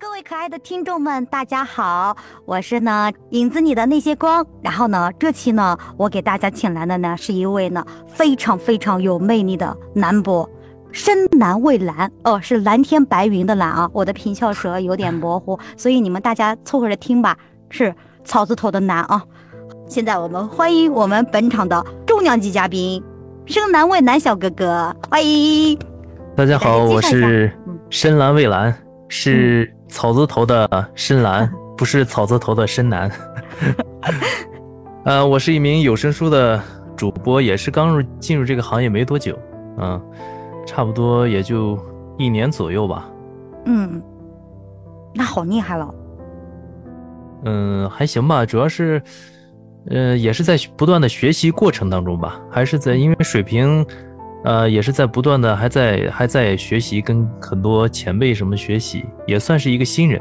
各位可爱的听众们，大家好，我是呢影子里的那些光。然后呢，这期呢，我给大家请来的呢是一位呢非常非常有魅力的男博，深蓝蔚蓝哦，是蓝天白云的蓝啊。我的平翘舌有点模糊，所以你们大家凑合着听吧，是草字头的蓝啊。现在我们欢迎我们本场的重量级嘉宾，深蓝蔚蓝小哥哥，欢迎。大家好，我是嗯深蓝蔚蓝，是草字头的深蓝，不是草字头的深蓝。呃，我是一名有声书的主播，也是刚入进入这个行业没多久，嗯，差不多也就一年左右吧。嗯，那好厉害了。嗯，还行吧，主要是，呃，也是在不断的学习过程当中吧，还是在因为水平，呃，也是在不断的还在还在学习，跟很多前辈什么学习，也算是一个新人。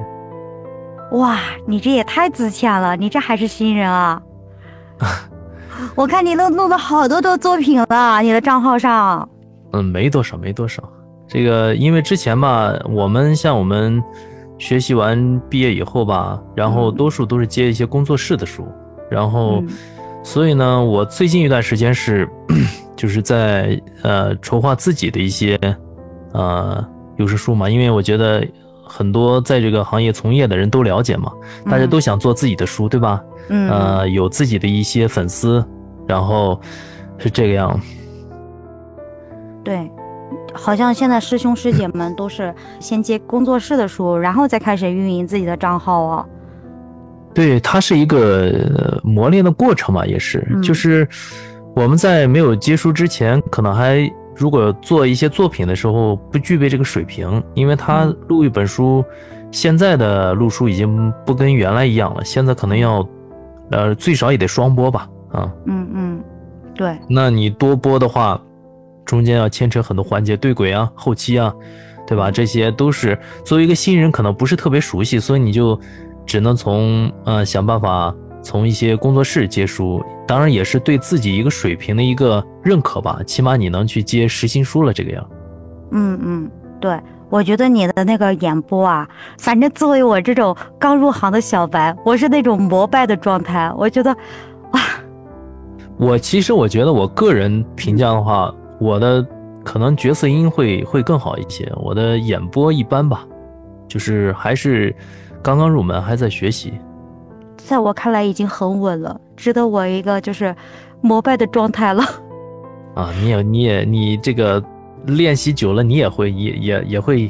哇，你这也太自谦了，你这还是新人啊！我看你都弄了好多的作品了，你的账号上。嗯，没多少，没多少。这个因为之前吧，我们像我们学习完毕业以后吧，然后嗯多数都是接一些工作室的书，然后，嗯所以呢，我最近一段时间是就是在呃筹划自己的一些呃有声书嘛，因为我觉得很多在这个行业从业的人都了解嘛，大家都想做自己的书，对吧？嗯，呃，有自己的一些粉丝，然后是这个样。对，好像现在师兄师姐们都是先接工作室的书，然后再开始运营自己的账号哦。对，它是一个呃磨练的过程嘛，也是，嗯就是我们在没有接书之前，可能还如果做一些作品的时候不具备这个水平，因为它嗯录一本书，现在的录书已经不跟原来一样了，现在可能要，呃，最少也得双播吧，啊，嗯嗯，对，那你多播的话，中间要牵扯很多环节，对轨啊、后期啊，对吧？这些都是作为一个新人可能不是特别熟悉，所以你就只能从呃想办法从一些工作室接书，当然也是对自己一个水平的一个认可吧，起码你能去接实心书了这个样。嗯嗯，对。我觉得你的那个演播啊，反正作为我这种刚入行的小白，我是那种膜拜的状态。我觉得，哇，我其实我觉得我个人评价的话，我的可能角色音会会更好一些，我的演播一般吧，就是还是刚刚入门，还在学习。在我看来已经很稳了，值得我一个就是膜拜的状态了。啊，你也你也你这个练习久了，你也会也也也会，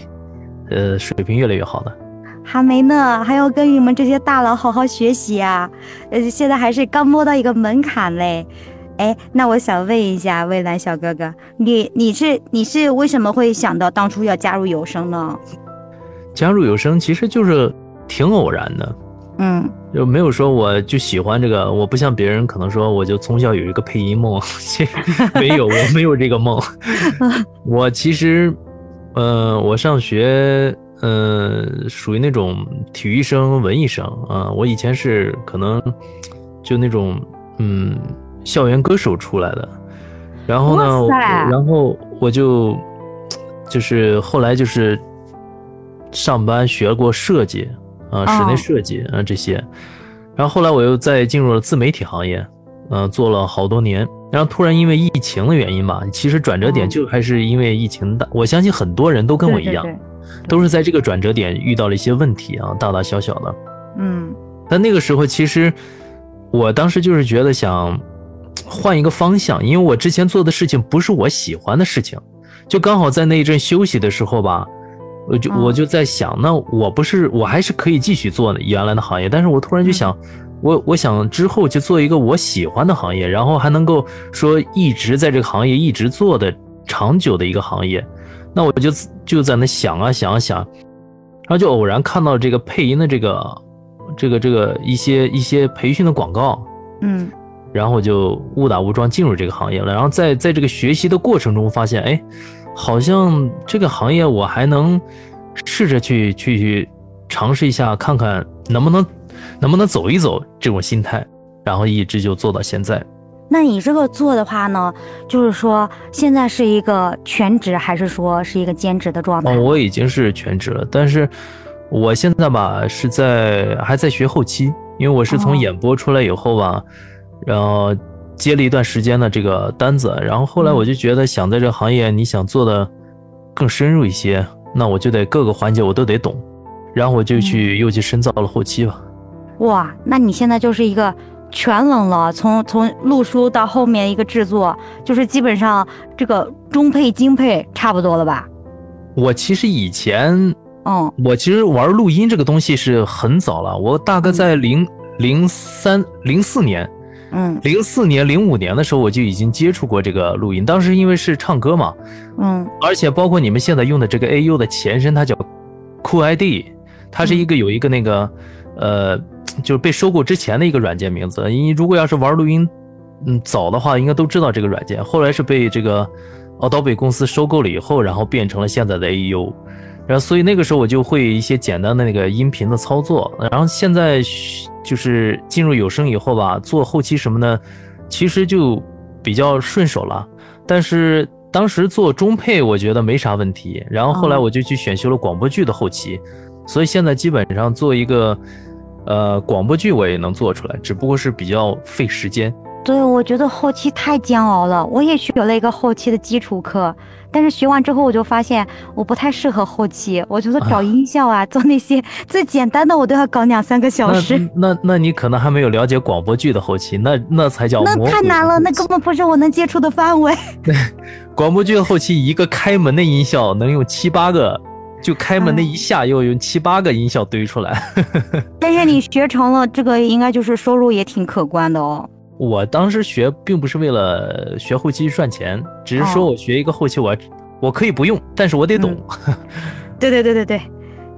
呃，水平越来越好的。还没呢，还要跟你们这些大佬好好学习啊！呃，现在还是刚摸到一个门槛嘞。哎，那我想问一下蔚蓝小哥哥，你你是你是为什么会想到当初要加入有声呢？加入有声其实就是挺偶然的，嗯就没有说我就喜欢这个，我不像别人可能说我就从小有一个配音梦，其 实没有，我没有这个梦。我其实，呃，我上学，呃，属于那种体育生、文艺生啊、我以前是可能就那种，嗯，校园歌手出来的。然后呢，然后我就就是后来就是上班学过设计啊、室内哦设计啊、这些，然后后来我又再进入了自媒体行业，嗯、做了好多年。然后突然因为疫情的原因吧，其实转折点哦就还是因为疫情大。我相信很多人都跟我一样，对对对都是在这个转折点遇到了一些问题啊，大大小小的。嗯但那个时候，其实我当时就是觉得想换一个方向，因为我之前做的事情不是我喜欢的事情，就刚好在那一阵休息的时候吧，我就嗯。我就在想，那我不是我还是可以继续做原来的行业，但是我突然就想，我我想之后就做一个我喜欢的行业，然后还能够说一直在这个行业一直做的长久的一个行业，那我就就在那想啊想啊想，然后就偶然看到这个配音的这个这个这个一些一些培训的广告，嗯。然后就误打误撞进入这个行业了。然后在在这个学习的过程中，发现哎，好像这个行业我还能试着去去去尝试一下，看看能不能能不能走一走这种心态，然后一直就做到现在。那你这个做的话呢，就是说现在是一个全职，还是说是一个兼职的状态？哦，我已经是全职了，但是我现在吧是在还在学后期，因为我是从哦演播出来以后吧，然后接了一段时间的这个单子，然后后来嗯我就觉得想在这个行业，你想做的更深入一些，那我就得各个环节我都得懂，然后我就去又去深造了后期吧。哇，那你现在就是一个全能了，从从录书到后面一个制作，就是基本上这个中配精配差不多了吧？我其实以前嗯我其实玩录音这个东西是很早了，我大概在零零三零四年。嗯零四年、零五年的时候，我就已经接触过这个录音。当时因为是唱歌嘛，嗯而且包括你们现在用的这个 AU 的前身，它叫 Cool ID，它是一个有一个那个呃，就是被收购之前的一个软件名字。你如果要是玩录音，嗯，早的话应该都知道这个软件。后来是被这个 Adobe 公司收购了以后，然后变成了现在的 AU。然后所以那个时候我就会一些简单的那个音频的操作。然后现在就是进入有声以后吧，做后期什么的，其实就比较顺手了。但是当时做中配，我觉得没啥问题。然后后来哦我就去选修了广播剧的后期，所以现在基本上做一个呃广播剧我也能做出来，只不过是比较费时间。对，我觉得后期太煎熬了。我也学了一个后期的基础课，但是学完之后我就发现我不太适合后期。我觉得搞音效啊，做那些最简单的，我都要搞两三个小时，那那那你可能还没有了解广播剧的后期，那那才叫那太难了，那根本不是我能接触的范围。广播剧的后期一个开门的音效能用七八个，就开门那一下又用七八个音效堆出来。但是你学成了，这个应该就是收入也挺可观的哦。我当时学并不是为了学后期赚钱，只是说哦我学一个后期我我可以不用，但是我得懂。对对对对对，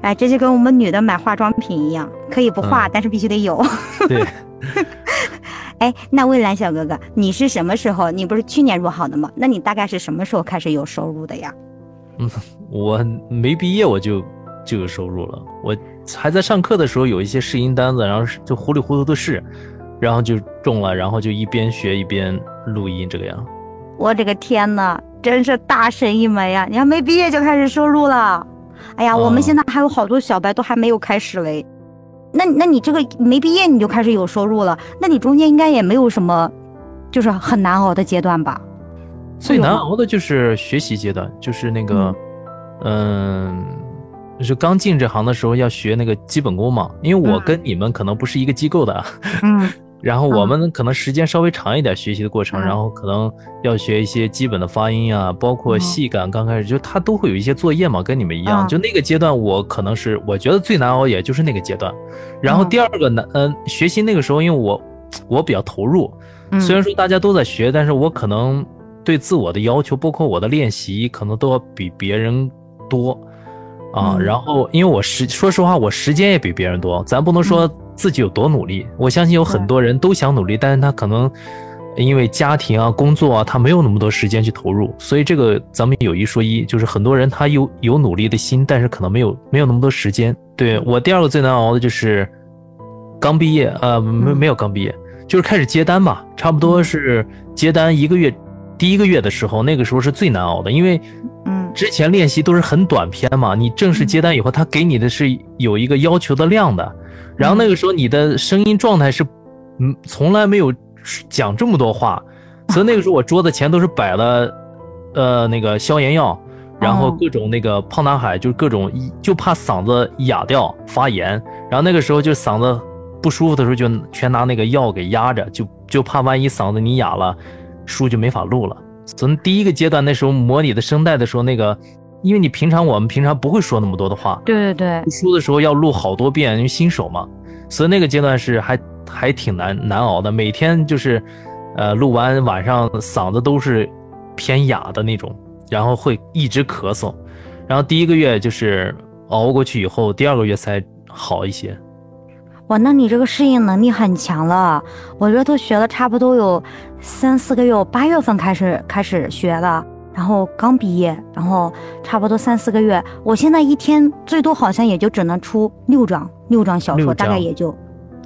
哎，这就跟我们女的买化妆品一样，可以不化，嗯但是必须得有。对，哎，那蔚蓝小哥哥，你是什么时候？你不是去年入行的吗？那你大概是什么时候开始有收入的呀？嗯我没毕业我就就有收入了。我还在上课的时候有一些试音单子，然后是就糊里糊涂的试，然后就中了，然后就一边学一边录音这个样。我这个天呐，真是大神一枚呀！你还没毕业就开始收入了，哎呀，我们哦现在还有好多小白都还没有开始嘞。那那你这个没毕业你就开始有收入了，那你中间应该也没有什么，就是很难熬的阶段吧？最难熬的就是学习阶段，就是那个，嗯，就是刚进这行的时候要学那个基本功嘛。因为我嗯跟你们可能不是一个机构的，嗯然后我们可能时间稍微长一点学习的过程，嗯然后可能要学一些基本的发音啊，包括嗯戏感。刚开始就他都会有一些作业嘛，跟你们一样。嗯就那个阶段，我可能是我觉得最难熬，也就是那个阶段。然后嗯第二个难，嗯、学习那个时候，因为我我比较投入，嗯，虽然说大家都在学，但是我可能对自我的要求，包括我的练习，可能都要比别人多啊。嗯然后，因为我时说实话，我时间也比别人多，咱不能说自己有多努力。我相信有很多人都想努力，但是他可能因为家庭啊、工作啊，他没有那么多时间去投入。所以这个咱们有一说一，就是很多人他有有努力的心，但是可能没有没有那么多时间。对我第二个最难熬的就是刚毕业，呃，没嗯没有刚毕业，就是开始接单吧，差不多是接单一个月，第一个月的时候，那个时候是最难熬的，因为嗯之前练习都是很短篇嘛，你正式接单以后，他给你的是有一个要求的量的，然后那个时候你的声音状态是，嗯，从来没有讲这么多话，所以那个时候我桌子前都是摆了，呃，那个消炎药，然后哦各种那个胖男孩，就是各种就怕嗓子哑掉发炎，然后那个时候就嗓子不舒服的时候就全拿那个药给压着，就就怕万一嗓子你哑了，书就没法录了。从第一个阶段那时候模拟的声带的时候，那个因为你平常我们平常不会说那么多的话，对对对录，书的时候要录好多遍，因为新手嘛，所以那个阶段是还还挺难难熬的。每天就是，呃，录完晚上嗓子都是偏哑的那种，然后会一直咳嗽。然后第一个月就是熬过去以后，第二个月才好一些。哇，那你这个适应能力很强了。我这都学了差不多有三四个月，我八月份开始开始学的，然后刚毕业，然后差不多三四个月。我现在一天最多好像也就只能出六张六张小说，大概也就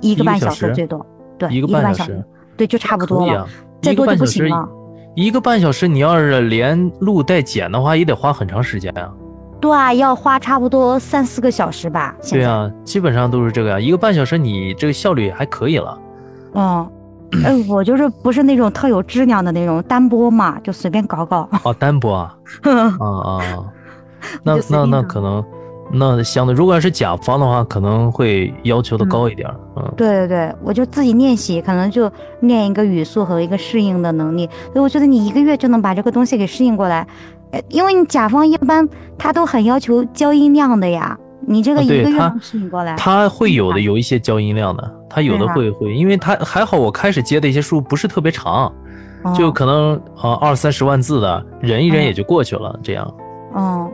一一个个半小小时时最多，对，一个半小时对，就差不多了，啊，再多就不行了。一个半小时，你要是连录带剪的话，也得花很长时间啊。对啊，要花差不多三四个小时吧。对啊，基本上都是这个呀，一个半小时你这个效率还可以了。嗯，哎，我就是不是那种特有质量的那种单播嘛，就随便搞搞。哦，单播啊，啊啊，那那那可能，那相对，如果要是甲方的话，可能会要求的高一点儿。嗯，对对对，我就自己练习，可能就练一个语速和一个适应的能力。所以我觉得你一个月就能把这个东西给适应过来，呃，因为你甲方一般他都很要求交音量的呀，你这个啊一个月能适应过来。他会有的有一些交音量的，他有的会会，因为他还好，我开始接的一些书不是特别长，就哦可能呃二三十万字的，忍一忍嗯也就过去了，这样。哦，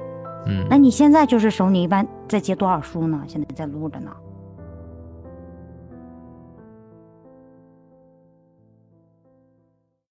嗯那，你现在就是手里一般在接多少书呢？现在在录着呢。